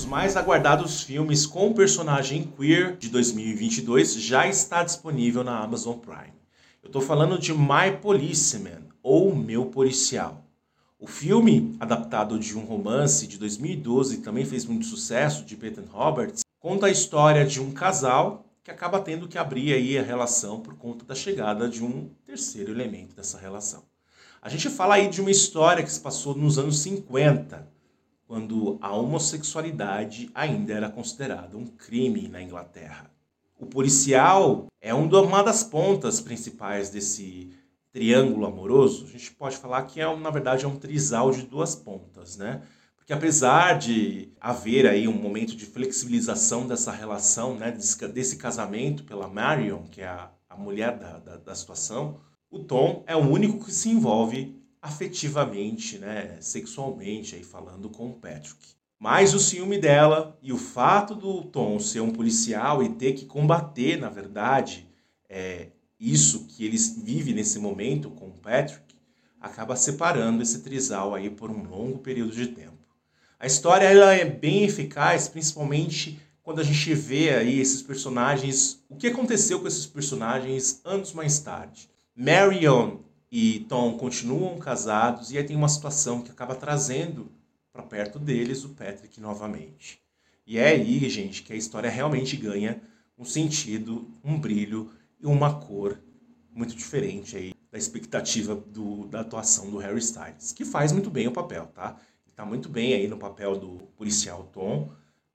Os mais aguardados filmes com personagem queer de 2022 já está disponível na Amazon Prime. Eu estou falando de My Policeman, ou Meu Policial. O filme, adaptado de um romance de 2012 e também fez muito sucesso, de Peyton Roberts, conta a história de um casal que acaba tendo que abrir aí a relação por conta da chegada de um terceiro elemento dessa relação. A gente fala aí de uma história que se passou nos anos 50, quando a homossexualidade ainda era considerada um crime na Inglaterra. O policial é uma das pontas principais desse triângulo amoroso. A gente pode falar que é, na verdade, é um trisal de duas pontas, né? que apesar de haver aí um momento de flexibilização dessa relação, né, desse, desse casamento pela Marion, que é a, a mulher da, da, da, situação, o Tom é o único que se envolve afetivamente, né, sexualmente, aí falando com o Patrick. Mas o ciúme dela e o fato do Tom ser um policial e ter que combater, na verdade, é, isso que ele vive nesse momento com o Patrick, acaba separando esse trisal aí por um longo período de tempo. A história ela é bem eficaz, principalmente quando a gente vê aí esses personagens, o que aconteceu com esses personagens anos mais tarde. Marion e Tom continuam casados e aí tem uma situação que acaba trazendo para perto deles o Patrick novamente. E é aí, gente, que a história realmente ganha um sentido, um brilho e uma cor muito diferente aí da expectativa do, da atuação do Harry Styles, que faz muito bem o papel, tá? está muito bem aí no papel do policial Tom,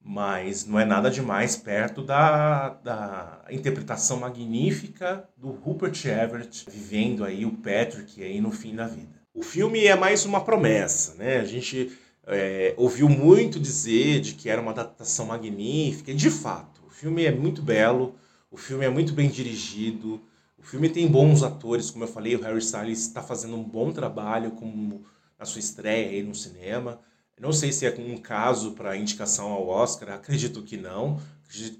mas não é nada demais perto da, da interpretação magnífica do Rupert Everett vivendo aí o Patrick aí no fim da vida. O filme é mais uma promessa, né? A gente é, ouviu muito dizer de que era uma adaptação magnífica, e de fato, o filme é muito belo, o filme é muito bem dirigido, o filme tem bons atores, como eu falei, o Harry Styles está fazendo um bom trabalho como na sua estreia aí no cinema. Não sei se é um caso para indicação ao Oscar, acredito que não.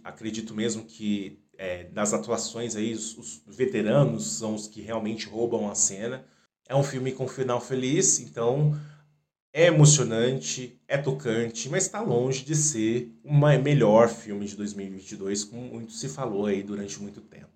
Acredito mesmo que é, das atuações aí, os, os, veteranos são os que realmente roubam a cena. É um filme com final feliz, então é emocionante, é tocante, mas está longe de ser o melhor filme de 2022, como muito se falou aí durante muito tempo.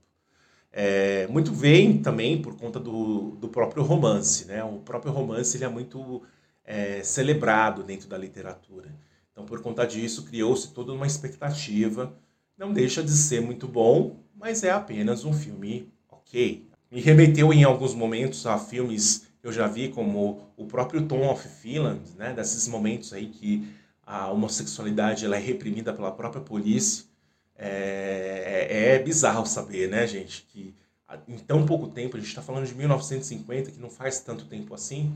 É, muito vem também por conta do, do próprio romance, né? O próprio romance ele é muito é, celebrado dentro da literatura. Então, por conta disso, criou-se toda uma expectativa. Não deixa de ser muito bom, mas é apenas um filme ok. Me remeteu em alguns momentos a filmes que eu já vi, como o próprio Tom of Finland, né? Desses momentos aí que a homossexualidade ela é reprimida pela própria polícia é, é, é bizarro saber, né, gente, que em tão pouco tempo, a gente está falando de 1950, que não faz tanto tempo assim,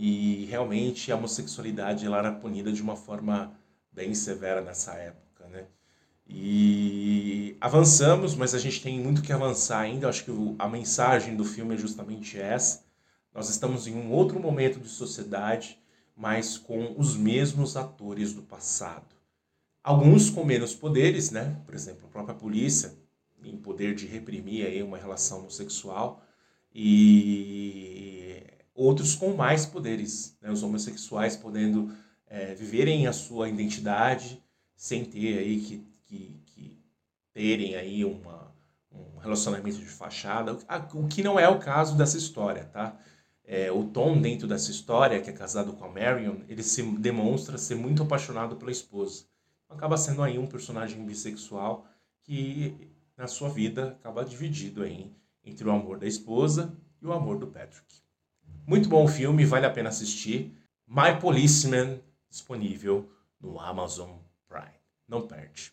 e realmente a homossexualidade ela era punida de uma forma bem severa nessa época, né? E avançamos, mas a gente tem muito que avançar ainda. Acho que a mensagem do filme é justamente essa. Nós estamos em um outro momento de sociedade, mas com os mesmos atores do passado. Alguns com menos poderes, né? Por exemplo, a própria polícia em poder de reprimir aí uma relação homossexual e outros com mais poderes, né? Os homossexuais podendo é, viverem a sua identidade sem ter aí que, que, que terem aí uma, um relacionamento de fachada, o que não é o caso dessa história, tá? É, o Tom, dentro dessa história, que é casado com a Marion, ele se demonstra ser muito apaixonado pela esposa acaba sendo aí um personagem bissexual que na sua vida acaba dividido aí entre o amor da esposa e o amor do Patrick. Muito bom filme, vale a pena assistir. My Policeman disponível no Amazon Prime. Não perde.